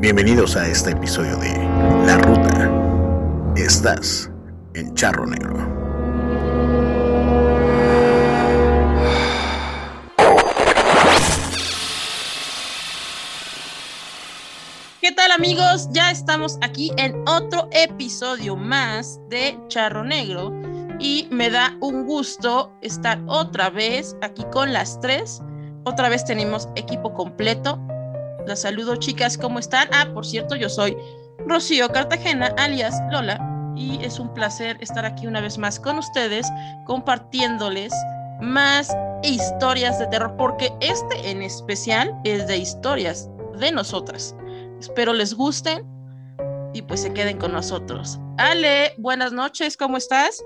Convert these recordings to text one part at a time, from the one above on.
Bienvenidos a este episodio de La Ruta. Estás en Charro Negro. ¿Qué tal amigos? Ya estamos aquí en otro episodio más de Charro Negro y me da un gusto estar otra vez aquí con las tres. Otra vez tenemos equipo completo las saludo chicas, ¿cómo están? Ah, por cierto, yo soy Rocío Cartagena, alias Lola, y es un placer estar aquí una vez más con ustedes compartiéndoles más historias de terror, porque este en especial es de historias de nosotras. Espero les gusten y pues se queden con nosotros. Ale, buenas noches, ¿cómo estás?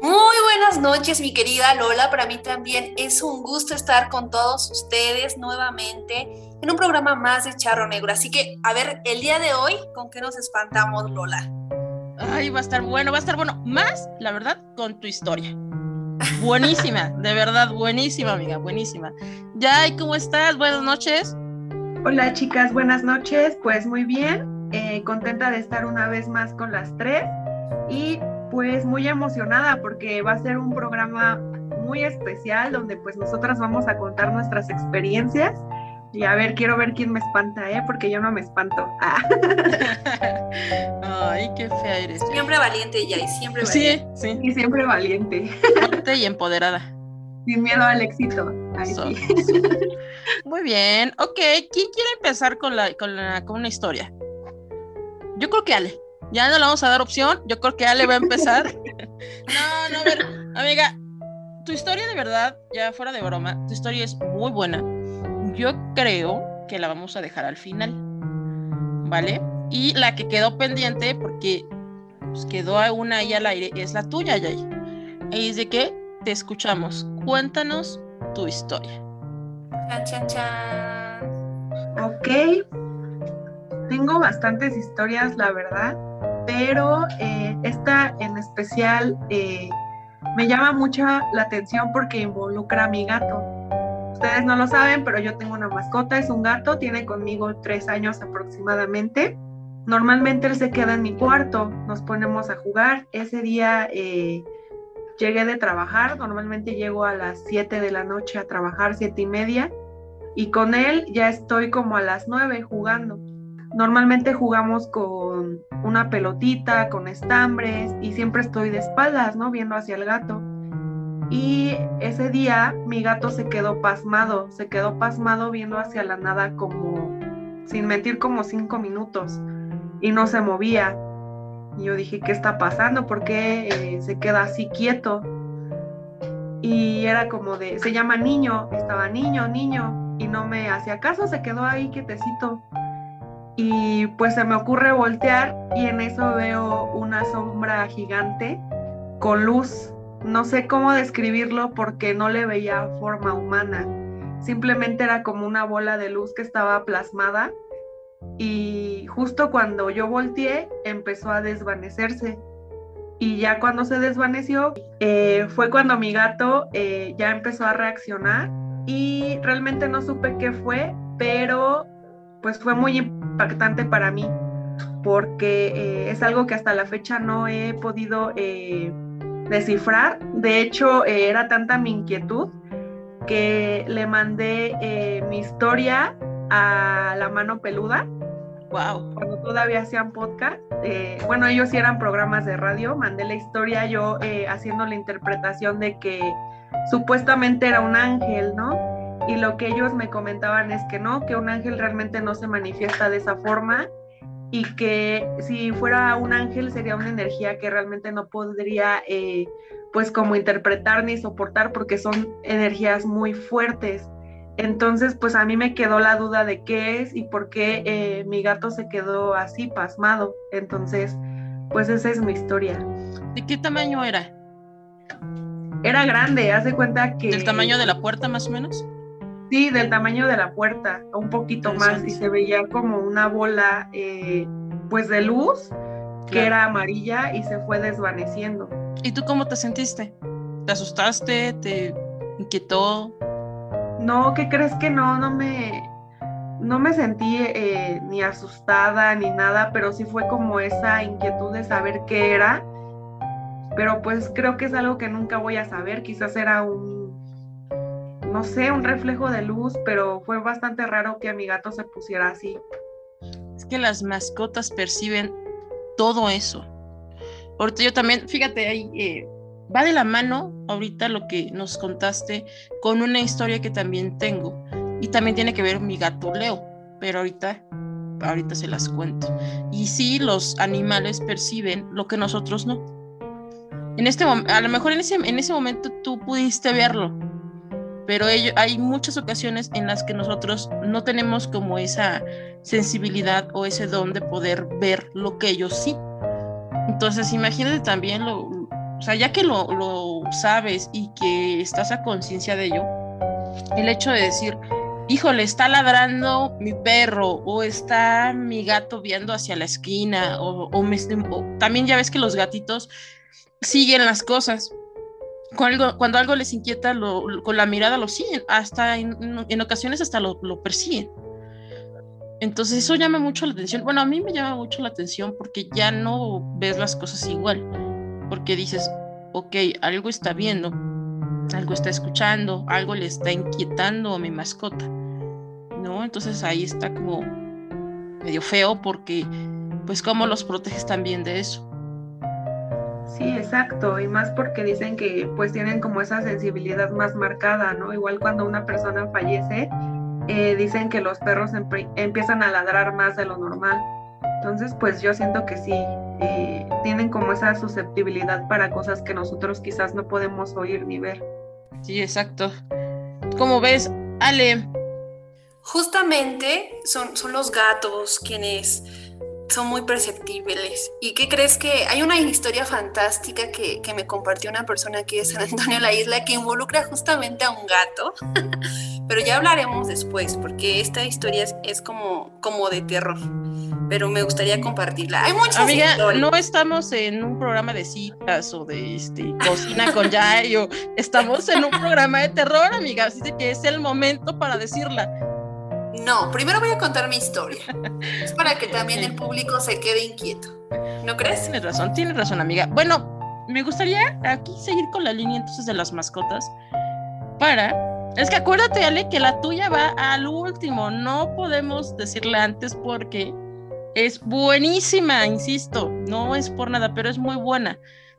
Muy buenas noches, mi querida Lola. Para mí también es un gusto estar con todos ustedes nuevamente en un programa más de Charro Negro. Así que, a ver, el día de hoy, ¿con qué nos espantamos, Lola? Ay, va a estar bueno, va a estar bueno. Más, la verdad, con tu historia. Buenísima, de verdad, buenísima, amiga, buenísima. Yay, ¿cómo estás? Buenas noches. Hola, chicas, buenas noches. Pues muy bien, eh, contenta de estar una vez más con las tres y pues muy emocionada porque va a ser un programa muy especial donde pues nosotras vamos a contar nuestras experiencias y a ver, quiero ver quién me espanta, ¿eh? Porque yo no me espanto. Ah. Ay, qué fea eres. Siempre valiente, ya, y siempre valiente. Sí, sí. Y siempre valiente. Fuerte y empoderada. Sin miedo al éxito. Muy bien. Ok, ¿quién quiere empezar con, la, con, la, con una historia? Yo creo que Ale. Ya no le vamos a dar opción. Yo creo que Ale va a empezar. no, no, a ver, amiga, tu historia de verdad, ya fuera de broma, tu historia es muy buena. Yo creo que la vamos a dejar al final. ¿Vale? Y la que quedó pendiente, porque pues, quedó una ahí al aire, es la tuya, Yay. Y es de que te escuchamos. Cuéntanos tu historia. Chan, chan, chan. Ok. Tengo bastantes historias, la verdad pero eh, esta en especial eh, me llama mucho la atención porque involucra a mi gato. Ustedes no lo saben, pero yo tengo una mascota, es un gato, tiene conmigo tres años aproximadamente. Normalmente él se queda en mi cuarto, nos ponemos a jugar. Ese día eh, llegué de trabajar, normalmente llego a las 7 de la noche a trabajar, siete y media, y con él ya estoy como a las 9 jugando. Normalmente jugamos con una pelotita, con estambres y siempre estoy de espaldas, ¿no? Viendo hacia el gato. Y ese día mi gato se quedó pasmado, se quedó pasmado viendo hacia la nada como, sin mentir, como cinco minutos y no se movía. Y yo dije, ¿qué está pasando? ¿Por qué eh, se queda así quieto? Y era como de, se llama niño, estaba niño, niño, y no me hacía caso, se quedó ahí quietecito y pues se me ocurre voltear y en eso veo una sombra gigante con luz. No sé cómo describirlo porque no le veía forma humana. Simplemente era como una bola de luz que estaba plasmada y justo cuando yo volteé empezó a desvanecerse. Y ya cuando se desvaneció eh, fue cuando mi gato eh, ya empezó a reaccionar y realmente no supe qué fue, pero pues fue muy impactante para mí porque eh, es algo que hasta la fecha no he podido descifrar. De hecho, eh, era tanta mi inquietud que le mandé mi historia a la mano peluda. Wow. Cuando todavía hacían podcast. bueno, ellos sí eran programas de radio. Mandé la historia yo haciendo la interpretación de que supuestamente era un ángel, ¿no? y lo que ellos me comentaban es que no, que un ángel realmente no se manifiesta de esa forma y que si fuera un ángel sería una energía que realmente no podría eh, pues como interpretar ni soportar porque son energías muy fuertes. Entonces pues a mí me quedó la duda de qué es y por qué eh, mi gato se quedó así pasmado. Entonces pues esa es mi historia. ¿De qué tamaño era? Era grande, hace cuenta que... ¿Del tamaño de la puerta más o menos? Sí, del tamaño de la puerta, un poquito más, y se veía como una bola, eh, pues de luz, que era amarilla y se fue desvaneciendo. ¿Y tú cómo te sentiste? ¿Te asustaste? ¿Te inquietó? No, ¿qué crees que no? No me, no me sentí eh, ni asustada ni nada, pero sí fue como esa inquietud de saber qué era. Pero pues creo que es algo que nunca voy a saber, quizás era un, no sé, un reflejo de luz, pero fue bastante raro que a mi gato se pusiera así. Es que las mascotas perciben todo eso. Ahorita yo también, fíjate, ahí eh, va de la mano ahorita lo que nos contaste con una historia que también tengo y también tiene que ver mi gato Leo, pero ahorita ahorita se las cuento. Y sí, los animales perciben lo que nosotros no. En este a lo mejor en ese, en ese momento tú pudiste verlo, pero hay muchas ocasiones en las que nosotros no tenemos como esa sensibilidad o ese don de poder ver lo que ellos sí. Entonces, imagínate también o sea, ya que lo, lo sabes y que estás a conciencia de ello, el hecho de decir, híjole, está ladrando mi perro o está mi gato viendo hacia la esquina o, también ya ves que los gatitos siguen las cosas. Cuando, algo les inquieta, con la mirada lo siguen, hasta en, ocasiones hasta lo, lo, persiguen. Entonces eso llama mucho la atención. Bueno, a mí me llama mucho la atención porque ya no ves las cosas igual, porque dices, ok, algo está viendo, algo está escuchando, algo le está inquietando a mi mascota, ¿no? Entonces ahí está como medio feo porque, pues, ¿cómo los proteges también de eso? Sí, exacto, y más porque dicen que pues tienen como esa sensibilidad más marcada, ¿no? Igual cuando una persona fallece, eh, dicen que los perros empiezan a ladrar más de lo normal. Entonces, pues yo siento que sí, eh, tienen como esa susceptibilidad para cosas que nosotros quizás no podemos oír ni ver. Sí, exacto. Como ves, Ale. Justamente son, son los gatos quienes son muy perceptibles. ¿Y qué crees que hay una historia fantástica que, que me compartió una persona aquí de San Antonio la Isla que involucra justamente a un gato? Pero ya hablaremos después, porque esta historia es, es como, como de terror pero me gustaría compartirla. Hay muchas Amiga, no estamos en un programa de citas o de este, cocina con Yayo, estamos en un programa de terror, amiga, así que es el momento para decirla. No, primero voy a contar mi historia. Es para que también el público se quede inquieto. ¿No crees? Tienes razón, tienes razón, amiga. Bueno, me gustaría aquí seguir con la línea entonces de las mascotas para es que acuérdate, Ale, que la tuya va al último. No podemos decirla antes porque es buenísima, insisto, no es por nada, pero es muy buena.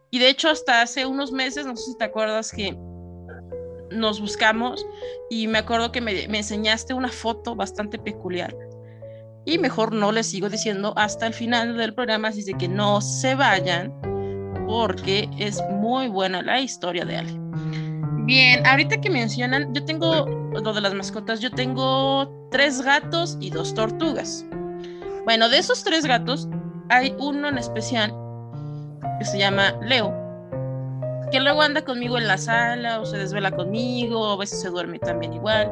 Y de hecho hasta hace unos meses, no sé si te acuerdas que nos buscamos y me acuerdo que me, enseñaste una foto bastante peculiar. Y mejor no les sigo diciendo hasta el final del programa, así que no se vayan, porque es muy buena la historia de Ale. Bien, ahorita que mencionan, yo tengo lo de las mascotas, yo tengo tres gatos y dos tortugas. Bueno, de esos tres gatos, hay uno en especial que se llama Leo, que luego anda conmigo en la sala o se desvela conmigo, a veces se duerme también igual,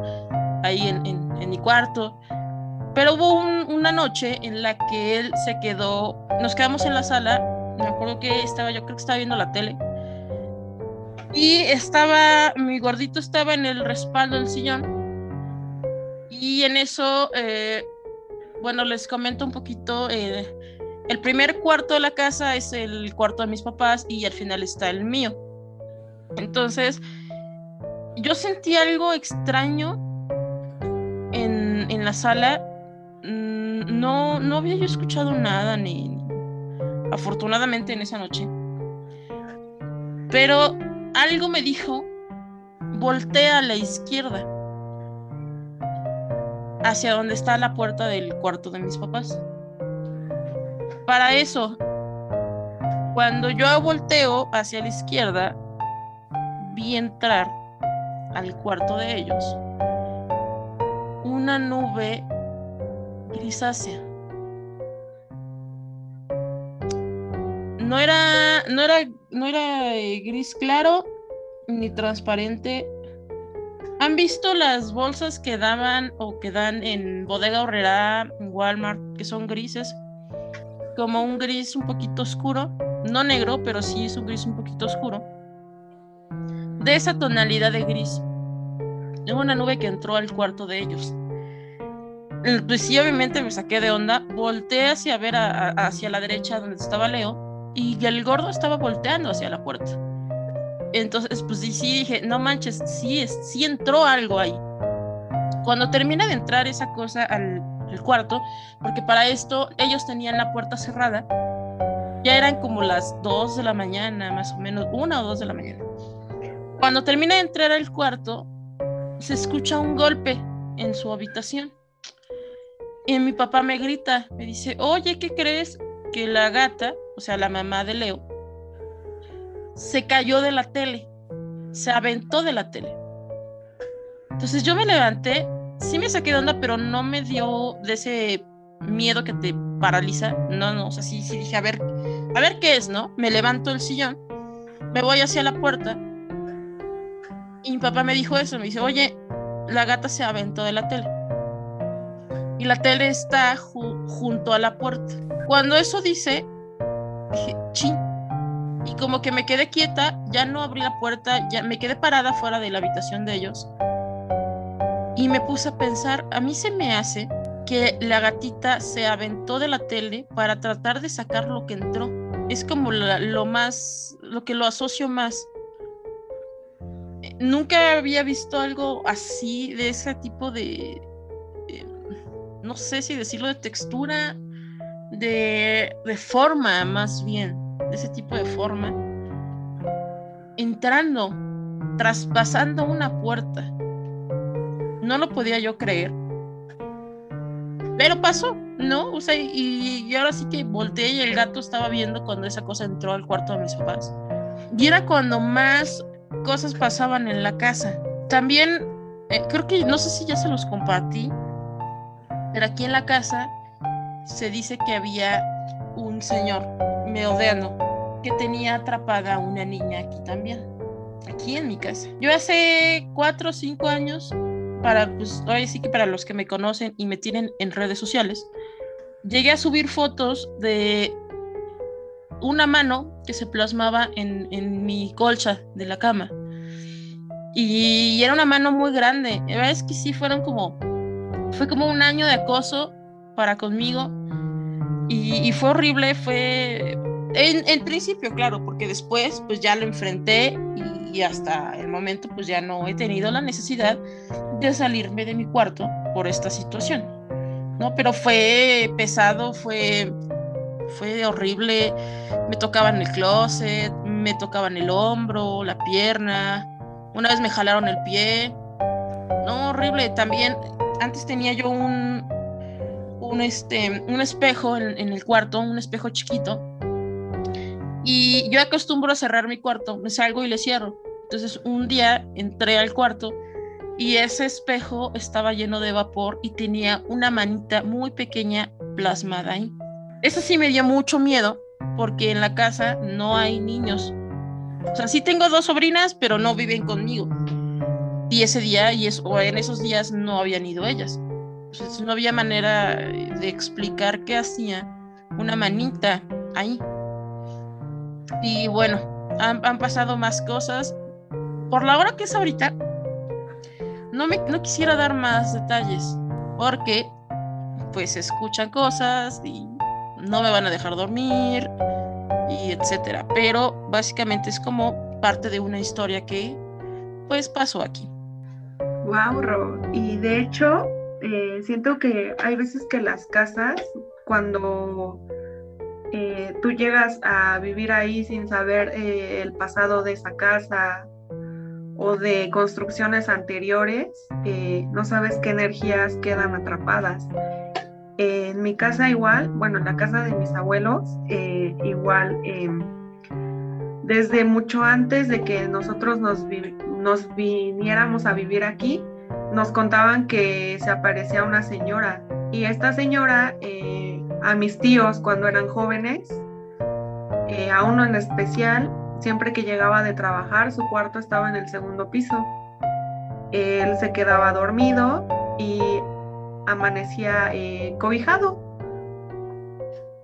ahí en, mi cuarto. Pero hubo una noche en la que él se quedó, nos quedamos en la sala, me acuerdo que estaba, yo creo que estaba viendo la tele, y estaba, mi gordito estaba en el respaldo del sillón, y en eso eh, bueno, les comento un poquito. Eh, el primer cuarto de la casa es el cuarto de mis papás y al final está el mío. Entonces, yo sentí algo extraño en, en la sala. Mm, no, no había yo escuchado nada, ni afortunadamente en esa noche. Pero algo me dijo, voltea a la izquierda hacia donde está la puerta del cuarto de mis papás. Para eso, cuando yo volteo hacia la izquierda, vi entrar al cuarto de ellos una nube grisácea. No era, no era, no era eh, gris claro ni transparente, ¿Han visto las bolsas que daban o que dan en Bodega Horrera, Walmart, que son grises? Como un gris un poquito oscuro, no negro, pero sí es un gris un poquito oscuro. De esa tonalidad de gris. Es una nube que entró al cuarto de ellos. pues sí, obviamente me saqué de onda, volteé hacia ver hacia la derecha donde estaba Leo y el gordo estaba volteando hacia la puerta. Entonces, pues sí, dije, no manches, sí, sí entró algo ahí. Cuando termina de entrar esa cosa al, al cuarto, porque para esto ellos tenían la puerta cerrada, ya eran como las 2 de la mañana, más o menos, una o dos de la mañana. Cuando termina de entrar al cuarto, se escucha un golpe en su habitación. Y mi papá me grita, me dice, oye, ¿qué crees? Que la gata, o sea, la mamá de Leo, se cayó de la tele, se aventó de la tele. Entonces yo me levanté, sí me saqué de onda, pero no me dio de ese miedo que te paraliza. No, no, o sea, sí, sí dije, a ver, a ver qué es, ¿no? Me levanto el sillón, me voy hacia la puerta y mi papá me dijo eso, me dice, oye, la gata se aventó de la tele. Y la tele está junto a la puerta. Cuando eso dice, dije, ching. Y como que me quedé quieta, ya no abrí la puerta, ya me quedé parada fuera de la habitación de ellos. Y me puse a pensar, a mí se me hace que la gatita se aventó de la tele para tratar de sacar lo que entró. Es como lo más, lo que lo asocio más nunca había visto algo así, de ese tipo de, no sé si decirlo, de textura, de, de, forma más bien, de ese tipo de forma, entrando, traspasando una puerta. No lo podía yo creer. Pero pasó, ¿no? O sea, y, y ahora sí que volteé y el gato estaba viendo cuando esa cosa entró al cuarto de mis papás. Y era cuando más cosas pasaban en la casa. También, eh, creo que, no sé si ya se los compartí, pero aquí en la casa se dice que había un señor meodeano que tenía atrapada a una niña aquí también, aquí en mi casa. Yo hace cuatro o cinco años, para, pues, hoy sí que para los que me conocen y me tienen en redes sociales, llegué a subir fotos de una mano que se plasmaba en, mi colcha de la cama. Y, era una mano muy grande. Es que sí, fueron como. Fue como un año de acoso para conmigo. Y, fue horrible, fue. En, en, principio, claro, porque después, pues ya lo enfrenté y, y hasta el momento, pues ya no he tenido la necesidad de salirme de mi cuarto por esta situación. ¿no? Pero fue pesado, fue fue horrible. Me tocaban el closet, me tocaban el hombro, la pierna. Una vez me jalaron el pie. No, horrible. También, antes tenía yo un, un, este, un espejo en, el cuarto, un espejo chiquito. Y yo acostumbro a cerrar mi cuarto, me salgo y le cierro. Entonces un día entré al cuarto y ese espejo estaba lleno de vapor y tenía una manita muy pequeña plasmada ahí. Eso sí me dio mucho miedo porque en la casa no hay niños. O sea, sí tengo dos sobrinas, pero no viven conmigo. Y ese día, y o en esos días, no habían ido ellas. Entonces no había manera de explicar qué hacía una manita ahí. Y bueno, han, han pasado más cosas. Por la hora que es ahorita, no, me, no quisiera dar más detalles, porque pues escuchan cosas y no me van a dejar dormir y etcétera. Pero básicamente es como parte de una historia que pues pasó aquí. Wow. Y de hecho, eh, siento que hay veces que las casas, cuando eh, tú llegas a vivir ahí sin saber eh, el pasado de esa casa o de construcciones anteriores, no sabes qué energías quedan atrapadas en mi casa igual, bueno, en la casa de mis abuelos, eh, igual, em, desde mucho antes de que nosotros nos, nos viniéramos a vivir aquí, nos contaban que se aparecía una señora y esta señora eh, a mis tíos cuando eran jóvenes, eh, a uno en especial, siempre que llegaba de trabajar, su cuarto estaba en el segundo piso. Él se quedaba dormido y amanecía eh, cobijado.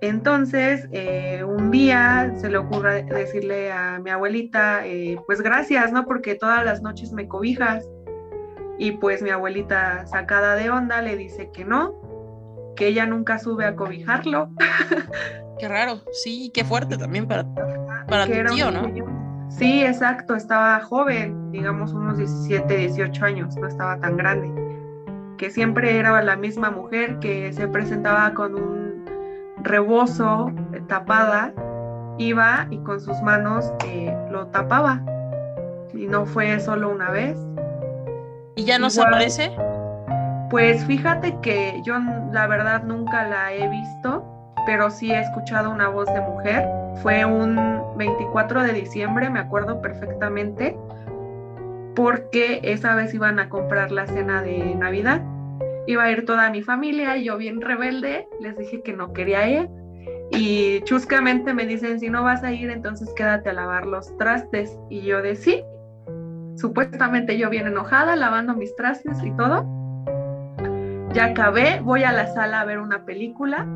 Entonces, eh, un día se le ocurre decirle a mi abuelita, eh, pues gracias, ¿no? Porque todas las noches me cobijas. Y pues mi abuelita, sacada de onda, le dice que no, que ella nunca sube a cobijarlo. Qué raro, sí, qué fuerte también para, para tu tío, ¿no? Sí, exacto, estaba joven, digamos unos 17, 18 años, no estaba tan grande. Que siempre era la misma mujer que se presentaba con un rebozo eh, tapada, iba y con sus manos eh, lo tapaba. Y no fue solo una vez. ¿Y ya no se aparece? Pues fíjate que yo la verdad nunca la he visto, pero sí he escuchado una voz de mujer. Fue un 24 de diciembre, me acuerdo perfectamente, porque esa vez iban a comprar la cena de Navidad. Iba a ir toda mi familia y yo bien rebelde les dije que no quería ir. Y chuscamente me dicen, si no vas a ir, entonces quédate a lavar los trastes. Y yo de. Supuestamente yo bien enojada, lavando mis trastes y todo ya acabé, voy a la sala a ver una película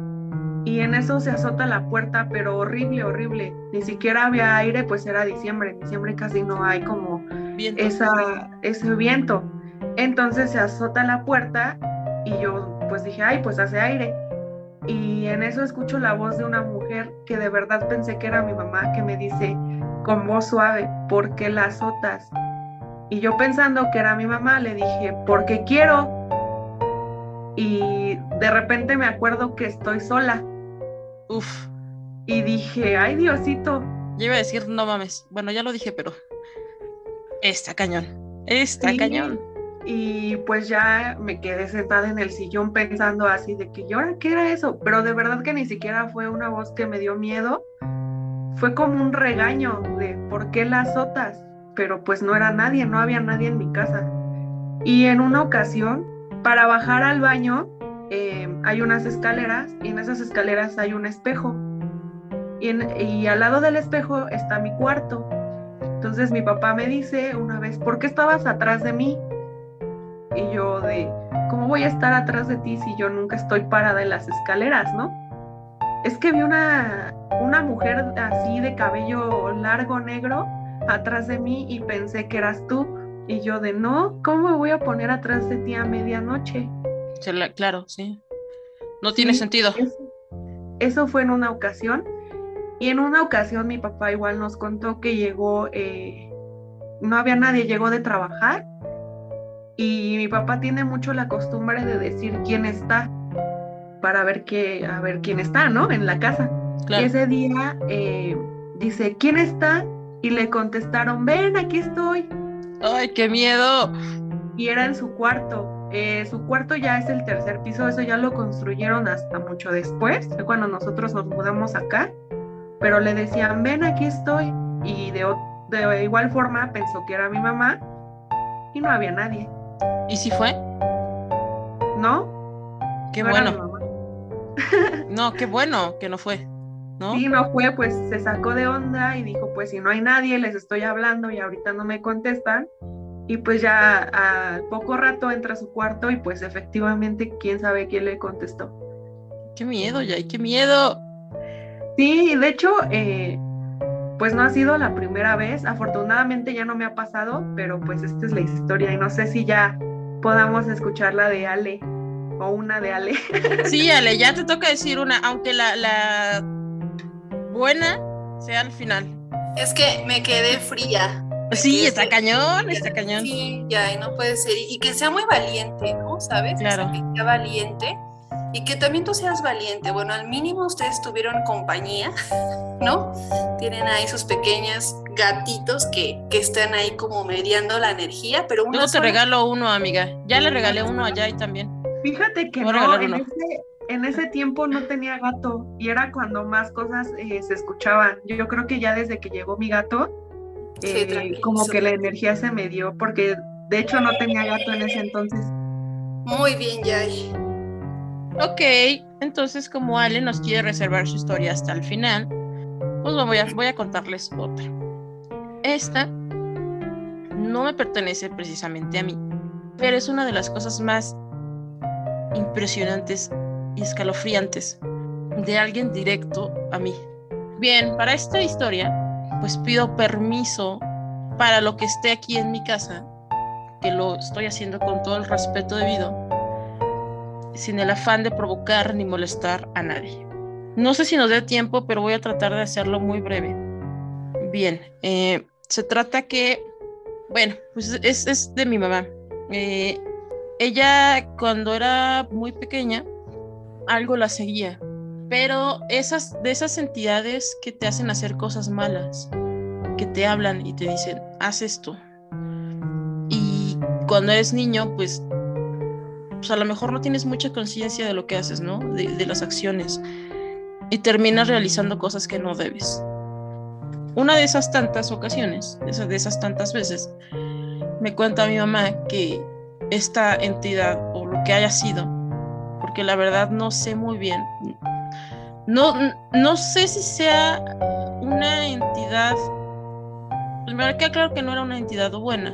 y en eso se azota la puerta, pero horrible, horrible. Ni siquiera había aire, pues era diciembre. En diciembre casi no hay como Esa, ese viento. Entonces se azota la puerta y yo pues dije, ay, pues hace aire. Y en eso escucho la voz de una mujer que de verdad pensé que era mi mamá, que me dice con voz suave, ¿por qué la azotas? Y yo pensando que era mi mamá, le dije, porque quiero y de repente me acuerdo que estoy sola. Uf. Y dije, ay Diosito. Yo iba a decir, no mames. Bueno, ya lo dije, pero está cañón. Está cañón. Y pues ya me quedé sentada en el sillón pensando así de que, ¿y ahora qué era eso? Pero de verdad que ni siquiera fue una voz que me dio miedo. Fue como un regaño de por qué las azotas. Pero pues no era nadie, no había nadie en mi casa. Y en una ocasión para bajar al baño eh, hay unas escaleras y en esas escaleras hay un espejo. Y, al lado del espejo está mi cuarto. Entonces mi papá me dice una vez, ¿por qué estabas atrás de mí? Y yo de, ¿cómo voy a estar atrás de ti si yo nunca estoy parada en las escaleras, no? Es que vi una, una mujer así de cabello largo negro atrás de mí y pensé que eras tú. Y yo de no, ¿cómo me voy a poner atrás de ti a medianoche? Claro, sí. No tiene sentido. Eso, fue en una ocasión. Y en una ocasión mi papá igual nos contó que llegó, eh, no había nadie, llegó de trabajar. Y mi papá tiene mucho la costumbre de decir quién está para ver qué, a ver quién está, ¿no? En la casa. Y ese día eh, dice, ¿quién está? Y le contestaron, ven, aquí estoy. ¡Ay, qué miedo! Y era en su cuarto. Eh, su cuarto ya es el tercer piso, eso ya lo construyeron hasta mucho después, cuando nosotros nos mudamos acá. Pero le decían, ven, aquí estoy. Y de, de igual forma pensó que era mi mamá y no había nadie. ¿Y si fue? No. Qué bueno. no, qué bueno que no fue. ¿No? Sí, no fue, pues se sacó de onda y dijo, pues si no hay nadie, les estoy hablando y ahorita no me contestan. Y pues ya al poco rato entra a su cuarto y pues efectivamente, quién sabe quién le contestó. Qué miedo, ya, qué miedo. Sí, de hecho, eh, pues no ha sido la primera vez. Afortunadamente ya no me ha pasado, pero pues esta es la historia y no sé si ya podamos escucharla de Ale o una de Ale. Sí, Ale, ya te toca decir una, aunque la, la buena sea al final. Es que me quedé fría. Sí, está cañón, está cañón. Sí, ya, y no puede ser. Y que sea muy valiente, ¿no? ¿Sabes? Claro. Que sea valiente y que también tú seas valiente. Bueno, al mínimo ustedes tuvieron compañía, ¿no? Tienen ahí sus pequeños gatitos que, que están ahí como mediando la energía, pero uno. Yo te regalo uno, amiga. Ya le regalé uno allá y también. Fíjate que no, en ese, en ese tiempo no tenía gato y era cuando más cosas eh, se escuchaban. Yo creo que ya desde que llegó mi gato, eh, como que la energía se me dio, porque de hecho no tenía gato en ese entonces. Muy bien, Yay. Ok, entonces como Ale nos quiere reservar su historia hasta el final, pues voy a, voy a contarles otra. Esta no me pertenece precisamente a mí, pero es una de las cosas más impresionantes y escalofriantes de alguien directo a mí. Bien, para esta historia, pues pido permiso para lo que esté aquí en mi casa, que lo estoy haciendo con todo el respeto debido. Sin el afán de provocar ni molestar a nadie. No sé si nos dé tiempo, pero voy a tratar de hacerlo muy breve. Bien, eh, se trata que, bueno, pues es, de mi mamá. Eh, ella cuando era muy pequeña, algo la seguía, pero esas, de esas entidades que te hacen hacer cosas malas, que te hablan y te dicen, haz esto. Y cuando eres niño, pues, pues a lo mejor no tienes mucha conciencia de lo que haces, ¿no? De, las acciones. Y terminas realizando cosas que no debes. Una de esas tantas ocasiones, de esas tantas veces, me cuenta mi mamá que esta entidad o lo que haya sido, porque la verdad no sé muy bien. No, no sé si sea una entidad. Primero que claro que no era una entidad buena.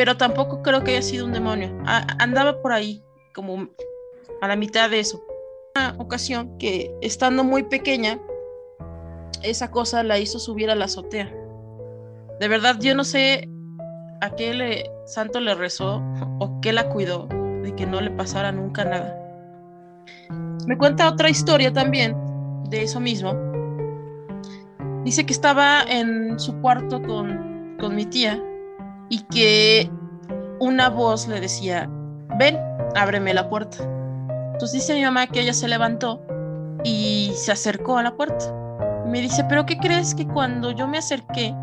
Pero tampoco creo que haya sido un demonio. andaba por ahí, como a la mitad de eso. Una ocasión que estando muy pequeña, esa cosa la hizo subir a la azotea. De verdad, yo no sé a qué le, santo le rezó o qué la cuidó de que no le pasara nunca nada. Me cuenta otra historia también de eso mismo. Dice que estaba en su cuarto con, con mi tía y que una voz le decía, ven, ábreme la puerta. Entonces dice mi mamá que ella se levantó y se acercó a la puerta. Me dice, pero ¿qué crees que cuando yo me acerqué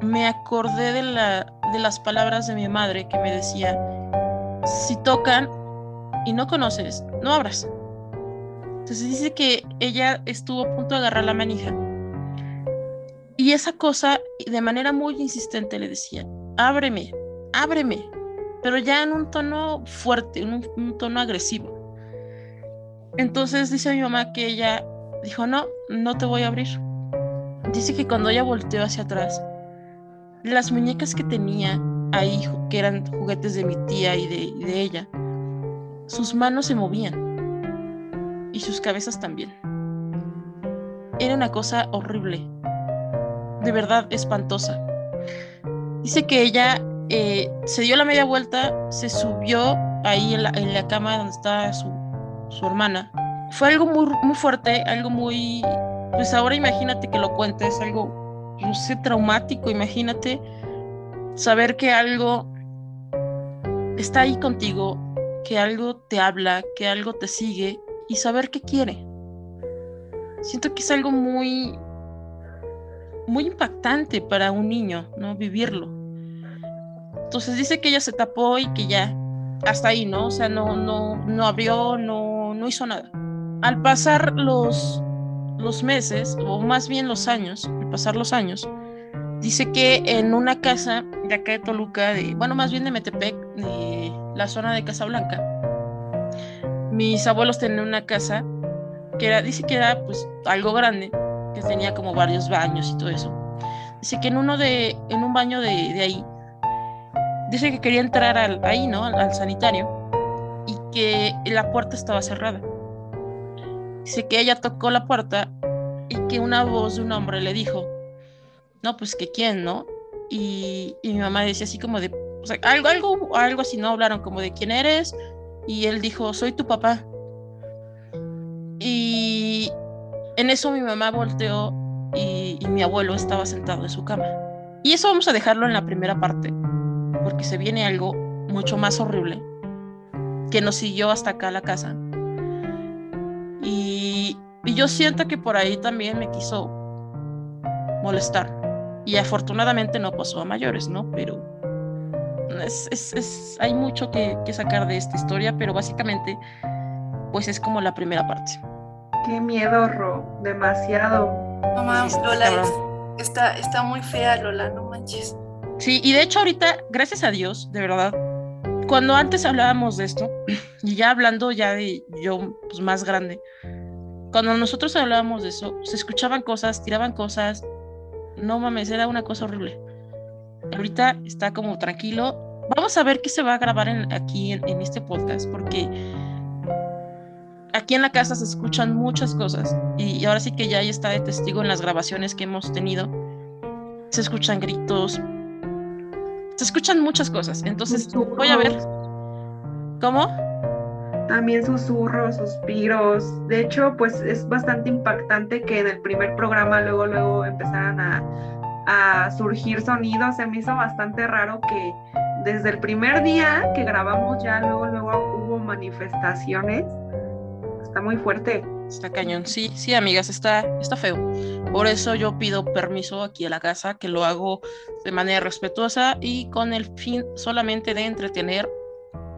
me acordé de, la, de las palabras de mi madre que me decía, si tocan y no conoces, no abras. Entonces dice que ella estuvo a punto de agarrar la manija. Y esa cosa, de manera muy insistente, le decía, ábreme, ábreme, pero ya en un tono fuerte, en un, tono agresivo. Entonces dice mi mamá que ella dijo, no, no te voy a abrir. Dice que cuando ella volteó hacia atrás, las muñecas que tenía ahí, que eran juguetes de mi tía y de, ella, sus manos se movían y sus cabezas también. Era una cosa horrible, de verdad espantosa. Dice que ella eh, se dio la media vuelta, se subió ahí en la, cama donde estaba su, su, hermana. Fue algo muy, muy fuerte, algo muy... Pues ahora imagínate que lo cuentes, algo no sé, traumático, imagínate saber que algo está ahí contigo, que algo te habla, que algo te sigue y saber qué quiere. Siento que es algo muy muy impactante para un niño, ¿no? Vivirlo. Entonces dice que ella se tapó y que ya hasta ahí, ¿no? O sea, no no no abrió, no no hizo nada. Al pasar los los meses, o más bien los años, al pasar los años, dice que en una casa de acá de Toluca, de, bueno, más bien de Metepec, de la zona de Casablanca, mis abuelos tenían una casa que era, dice que era pues algo grande, que tenía como varios baños y todo eso. Dice que en uno de, en un baño de, ahí, dice que quería entrar al, ahí, ¿no? al sanitario, y que la puerta estaba cerrada. Dice que ella tocó la puerta y que una voz de un hombre le dijo, no, pues que quién, ¿no? Y, mi mamá decía así como de, o sea, algo, algo, algo así, ¿no? Hablaron como de quién eres y él dijo, soy tu papá. Y en eso mi mamá volteó y, mi abuelo estaba sentado en su cama. Y eso vamos a dejarlo en la primera parte, porque se viene algo mucho más horrible que nos siguió hasta acá a la casa. Y, yo siento que por ahí también me quiso molestar. Y afortunadamente no pasó a mayores, ¿no? Pero hay mucho que, sacar de esta historia, pero básicamente, pues es como la primera parte. Qué miedo, Ro, demasiado. Mamá, Lola, está, está muy fea, Lola, no manches. Sí, y de hecho ahorita, gracias a Dios, de verdad, cuando antes hablábamos de esto, y ya hablando ya de yo pues, más grande, cuando nosotros hablábamos de eso, se escuchaban cosas, tiraban cosas, no mames, era una cosa horrible. Ahorita está como tranquilo. Vamos a ver qué se va a grabar aquí en, en este podcast, porque aquí en la casa se escuchan muchas cosas y ahora sí que ya está de testigo en las grabaciones que hemos tenido. Se escuchan gritos, se escuchan muchas cosas. Entonces voy a ver. ¿Cómo? también susurros, suspiros. De hecho, pues es bastante impactante que en el primer programa luego, luego empezaran a, a surgir sonidos. Se me hizo bastante raro que desde el primer día que grabamos ya luego, luego hubo manifestaciones. Está muy fuerte. Está cañón, sí, sí, amigas, está, está feo. Por eso yo pido permiso aquí a la casa, que lo hago de manera respetuosa y con el fin solamente de entretener,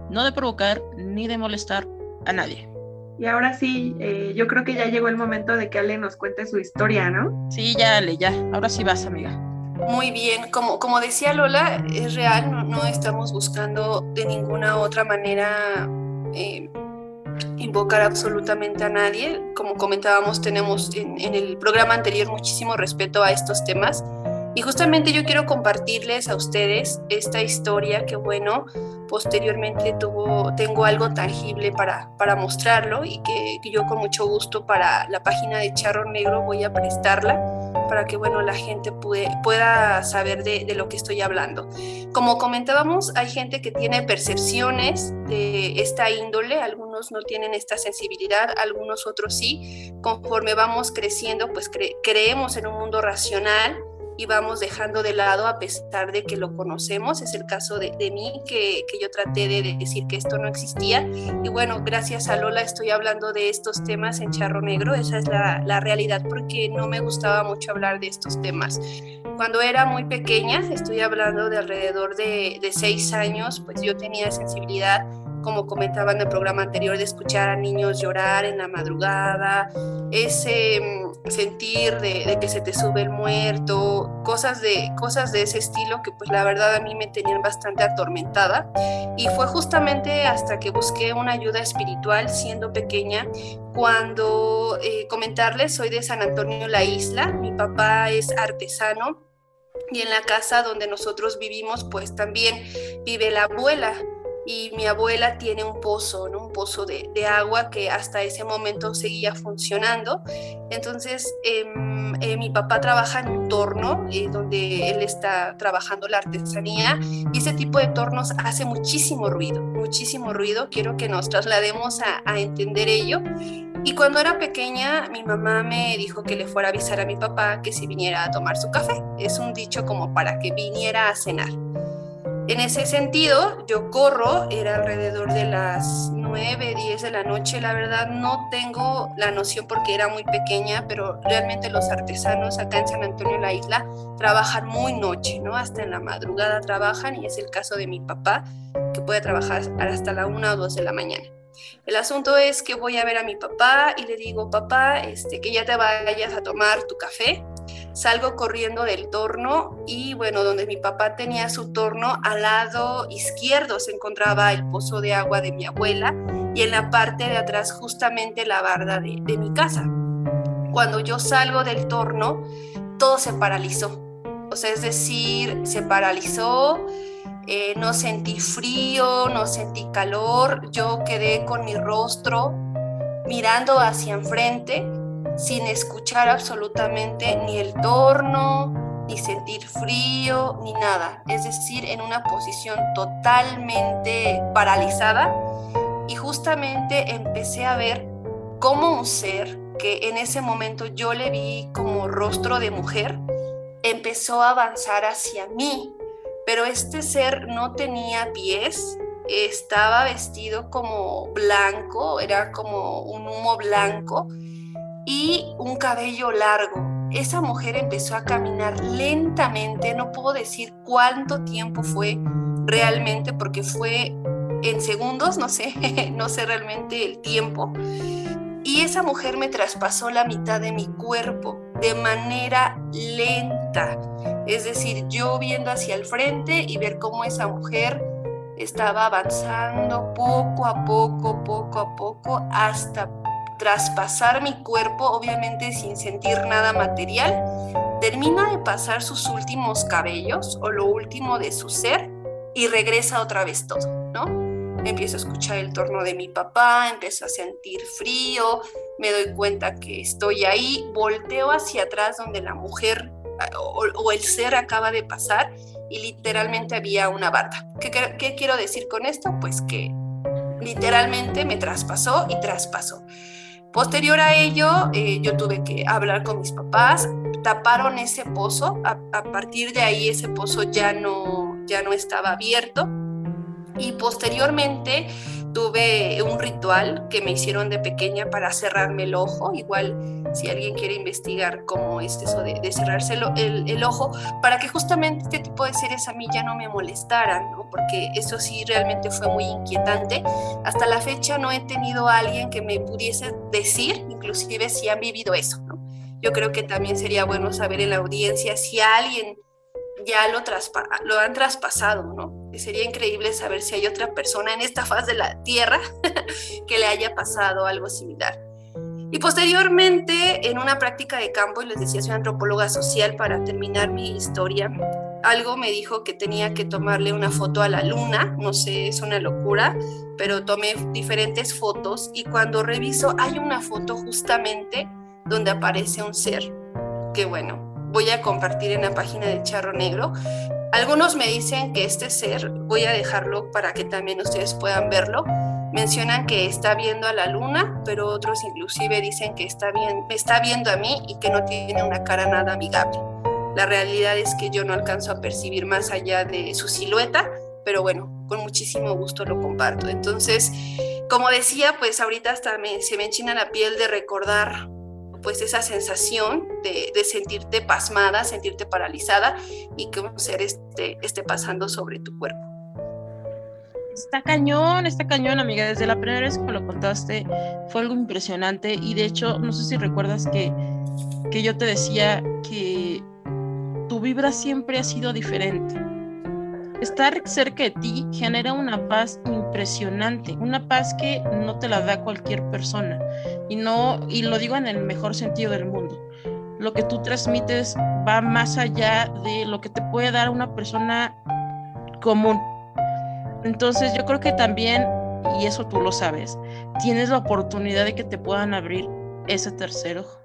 no de provocar ni de molestar a nadie. Y ahora sí, eh, yo creo que ya llegó el momento de que Ale nos cuente su historia, ¿no? Sí, ya, Ale, ya. Ahora sí vas, amiga. Muy bien, como, como decía Lola, es real, no, no estamos buscando de ninguna otra manera eh, invocar absolutamente a nadie. Como comentábamos, tenemos en, el programa anterior muchísimo respeto a estos temas. Y justamente yo quiero compartirles a ustedes esta historia que, bueno, posteriormente tuvo, tengo algo tangible para, para mostrarlo y que, que yo con mucho gusto para la página de Charro Negro voy a prestarla para que bueno, la gente pude, pueda saber de, lo que estoy hablando. Como comentábamos, hay gente que tiene percepciones de esta índole, algunos no tienen esta sensibilidad, algunos otros sí. Conforme vamos creciendo, pues cre creemos en un mundo racional y vamos dejando de lado a pesar de que lo conocemos. Es el caso de, de mí, que, que, yo traté de decir que esto no existía. Y bueno, gracias a Lola estoy hablando de estos temas en Charro Negro. Esa es la, la realidad porque no me gustaba mucho hablar de estos temas. Cuando era muy pequeña, estoy hablando de alrededor de, de seis años, pues yo tenía sensibilidad como comentaba en el programa anterior, de escuchar a niños llorar en la madrugada, ese mm, sentir de, que se te sube el muerto, cosas de, cosas de ese estilo que pues la verdad a mí me tenían bastante atormentada. Y fue justamente hasta que busqué una ayuda espiritual siendo pequeña cuando eh, comentarles, soy de San Antonio la Isla, mi papá es artesano y en la casa donde nosotros vivimos pues también vive la abuela y mi abuela tiene un pozo, ¿no? un pozo de, de, agua que hasta ese momento seguía funcionando. Entonces, eh, eh, mi papá trabaja en un torno eh, donde él está trabajando la artesanía y ese tipo de tornos hace muchísimo ruido, muchísimo ruido. Quiero que nos traslademos a, a entender ello. Y cuando era pequeña, mi mamá me dijo que le fuera a avisar a mi papá que si viniera a tomar su café. Es un dicho como para que viniera a cenar. En ese sentido, yo corro, era alrededor de las 9, 10 de la noche, la verdad no tengo la noción porque era muy pequeña, pero realmente los artesanos acá en San Antonio la isla trabajan muy noche, ¿no? Hasta en la madrugada trabajan y es el caso de mi papá, que puede trabajar hasta la 1 o 2 de la mañana. El asunto es que voy a ver a mi papá y le digo, papá, este, que ya te vayas a tomar tu café. Salgo corriendo del torno y bueno, donde mi papá tenía su torno, al lado izquierdo se encontraba el pozo de agua de mi abuela y en la parte de atrás justamente la barda de, mi casa. Cuando yo salgo del torno, todo se paralizó. O sea, es decir, se paralizó, eh, no sentí frío, no sentí calor, yo quedé con mi rostro mirando hacia enfrente sin escuchar absolutamente ni el torno, ni sentir frío, ni nada. Es decir, en una posición totalmente paralizada y justamente empecé a ver como un ser que en ese momento yo le vi como rostro de mujer, empezó a avanzar hacia mí, pero este ser no tenía pies, estaba vestido como blanco, era como un humo blanco y un cabello largo. Esa mujer empezó a caminar lentamente, no puedo decir cuánto tiempo fue realmente porque fue en segundos, no sé, no sé realmente el tiempo. Y esa mujer me traspasó la mitad de mi cuerpo de manera lenta. Es decir, yo viendo hacia el frente y ver cómo esa mujer estaba avanzando poco a poco, poco a poco, hasta traspasar mi cuerpo, obviamente sin sentir nada material, termina de pasar sus últimos cabellos o lo último de su ser y regresa otra vez todo, ¿no? Empiezo a escuchar el torno de mi papá, empiezo a sentir frío, me doy cuenta que estoy ahí, volteo hacia atrás donde la mujer o, o el ser acaba de pasar y literalmente había una barda. ¿Qué, ¿Qué, quiero decir con esto? Pues que literalmente me traspasó y traspasó. Posterior a ello, eh, yo tuve que hablar con mis papás, taparon ese pozo, a, a, partir de ahí ese pozo ya no, ya no estaba abierto. Y posteriormente tuve un ritual que me hicieron de pequeña para cerrarme el ojo, igual si alguien quiere investigar cómo es eso de, cerrarse el, el, ojo, para que justamente este tipo de seres a mí ya no me molestaran, ¿no? porque eso sí realmente fue muy inquietante. Hasta la fecha no he tenido a alguien que me pudiese decir, inclusive si han vivido eso. ¿no? Yo creo que también sería bueno saber en la audiencia si alguien ya lo, lo han traspasado, ¿no? Sería increíble saber si hay otra persona en esta faz de la Tierra que le haya pasado algo similar. Y posteriormente, en una práctica de campo, y les decía, soy antropóloga social para terminar mi historia, algo me dijo que tenía que tomarle una foto a la luna, no sé, es una locura, pero tomé diferentes fotos y cuando reviso hay una foto justamente donde aparece un ser que bueno, voy a compartir en la página de Charro Negro, algunos me dicen que este ser, voy a dejarlo para que también ustedes puedan verlo, mencionan que está viendo a la luna, pero otros inclusive dicen que está, bien, está viendo a mí y que no tiene una cara nada amigable. La realidad es que yo no alcanzo a percibir más allá de su silueta, pero bueno, con muchísimo gusto lo comparto. Entonces, como decía, pues ahorita hasta se me enchina la piel de recordar pues esa sensación de, sentirte pasmada, sentirte paralizada y que un ser esté, esté pasando sobre tu cuerpo. Está cañón, está cañón, amiga. Desde la primera vez que me lo contaste fue algo impresionante y de hecho, no sé si recuerdas que, que yo te decía que tu vibra siempre ha sido diferente estar cerca de ti genera una paz impresionante, una paz que no te la da cualquier persona. Y no, y lo digo en el mejor sentido del mundo. Lo que tú transmites va más allá de lo que te puede dar una persona común. Entonces yo creo que también, y eso tú lo sabes, tienes la oportunidad de que te puedan abrir ese tercer ojo.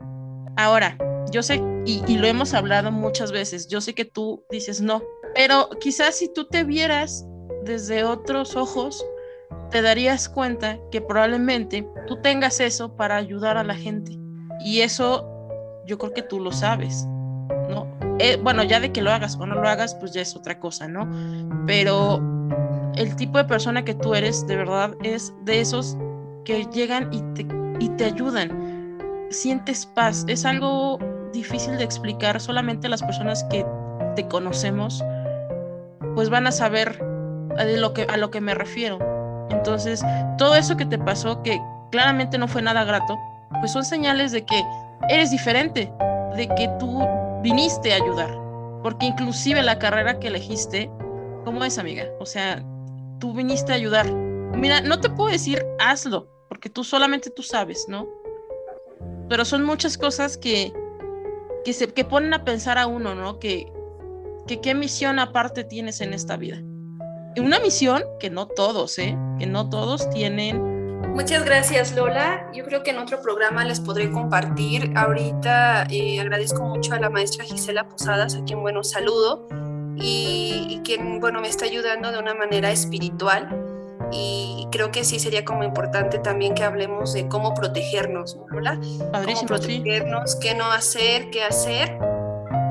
Ahora, yo sé, y, y lo hemos hablado muchas veces, yo sé que tú dices no, pero quizás si tú te vieras desde otros ojos, te darías cuenta que probablemente tú tengas eso para ayudar a la gente. Y eso yo creo que tú lo sabes, ¿no? Eh, bueno, ya de que lo hagas o no lo hagas, pues ya es otra cosa, ¿no? Pero el tipo de persona que tú eres, de verdad, es de esos que llegan y te, y te ayudan. Sientes paz. Es algo difícil de explicar solamente las personas que te conocemos pues van a saber de lo que, a lo que me refiero. Entonces, todo eso que te pasó, que claramente no fue nada grato, pues son señales de que eres diferente, de que tú viniste a ayudar, porque inclusive la carrera que elegiste, ¿cómo es, amiga? O sea, tú viniste a ayudar. Mira, no te puedo decir hazlo, porque tú solamente tú sabes, ¿no? Pero son muchas cosas que, que, se, que ponen a pensar a uno, ¿no? Que, que qué misión aparte tienes en esta vida. Una misión que no todos, ¿eh? Que no todos tienen. Muchas gracias, Lola. Yo creo que en otro programa les podré compartir. Ahorita eh, agradezco mucho a la maestra Gisela Posadas, a quien, bueno, saludo, y, y quien, bueno, me está ayudando de una manera espiritual y creo que sí sería como importante también que hablemos de cómo protegernos, ¿no, Lola? cómo protegernos, qué no hacer, qué hacer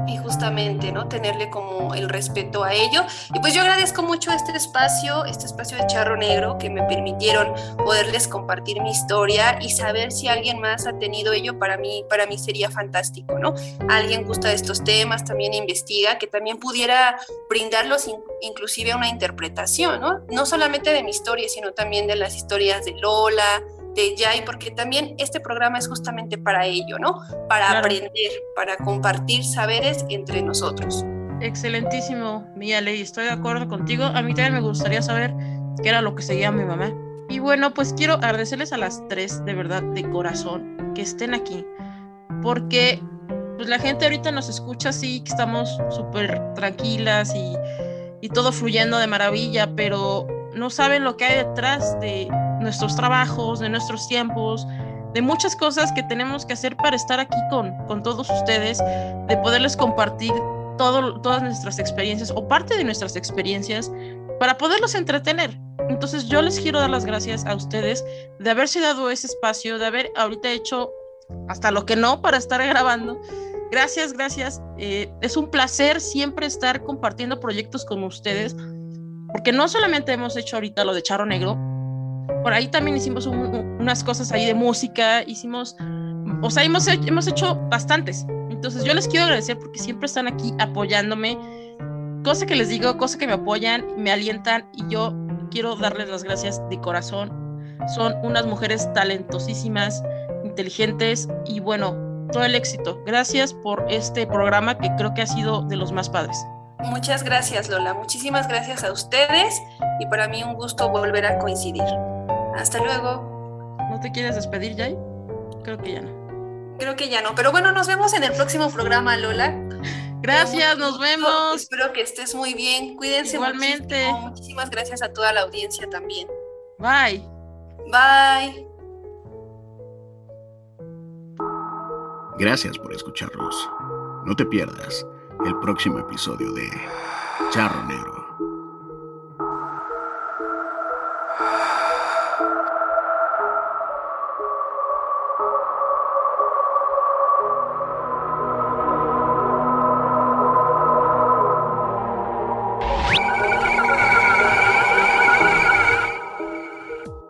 y justamente, ¿no? Tenerle como el respeto a ello. Y pues yo agradezco mucho este espacio, este espacio de Charro Negro, que me permitieron poderles compartir mi historia y saber si alguien más ha tenido ello, para mí, para mí sería fantástico, ¿no? Alguien gusta de estos temas, también investiga, que también pudiera brindarlos inclusive una interpretación, ¿no? No solamente de mi historia, sino también de las historias de Lola, de Jai, porque también este programa es justamente para ello, ¿no? Para aprender, para compartir saberes entre nosotros. Excelentísimo, Mía Ley, estoy de acuerdo contigo. A mí también me gustaría saber qué era lo que seguía mi mamá. Y bueno, pues quiero agradecerles a las tres, de verdad, de corazón, que estén aquí, porque pues la gente ahorita nos escucha así, que estamos súper tranquilas y, y todo fluyendo de maravilla, pero no saben lo que hay detrás de nuestros trabajos, de nuestros tiempos, de muchas cosas que tenemos que hacer para estar aquí con, con todos ustedes, de poderles compartir todo, todas nuestras experiencias o parte de nuestras experiencias para poderlos entretener. Entonces yo les quiero dar las gracias a ustedes de haberse dado ese espacio, de haber ahorita hecho hasta lo que no para estar grabando. Gracias, gracias. Eh, es un placer siempre estar compartiendo proyectos con ustedes, porque no solamente hemos hecho ahorita lo de Charro Negro, por ahí también hicimos unas cosas ahí de música, hicimos, o sea, hemos, hemos hecho bastantes. Entonces yo les quiero agradecer porque siempre están aquí apoyándome, cosa que les digo, cosa que me apoyan, me alientan y yo quiero darles las gracias de corazón. Son unas mujeres talentosísimas, inteligentes y bueno, todo el éxito. Gracias por este programa que creo que ha sido de los más padres. Muchas gracias Lola, muchísimas gracias a ustedes y para mí un gusto volver a coincidir. Hasta luego. ¿No te quieres despedir, Jay? Creo que ya no. Creo que ya no. Pero bueno, nos vemos en el próximo programa, Lola. Gracias, nos vemos. Espero que estés muy bien. Cuídense. Igualmente. Muchísimo. Muchísimas gracias a toda la audiencia también. Bye. Bye. Gracias por escucharnos. No te pierdas el próximo episodio de Charro Negro.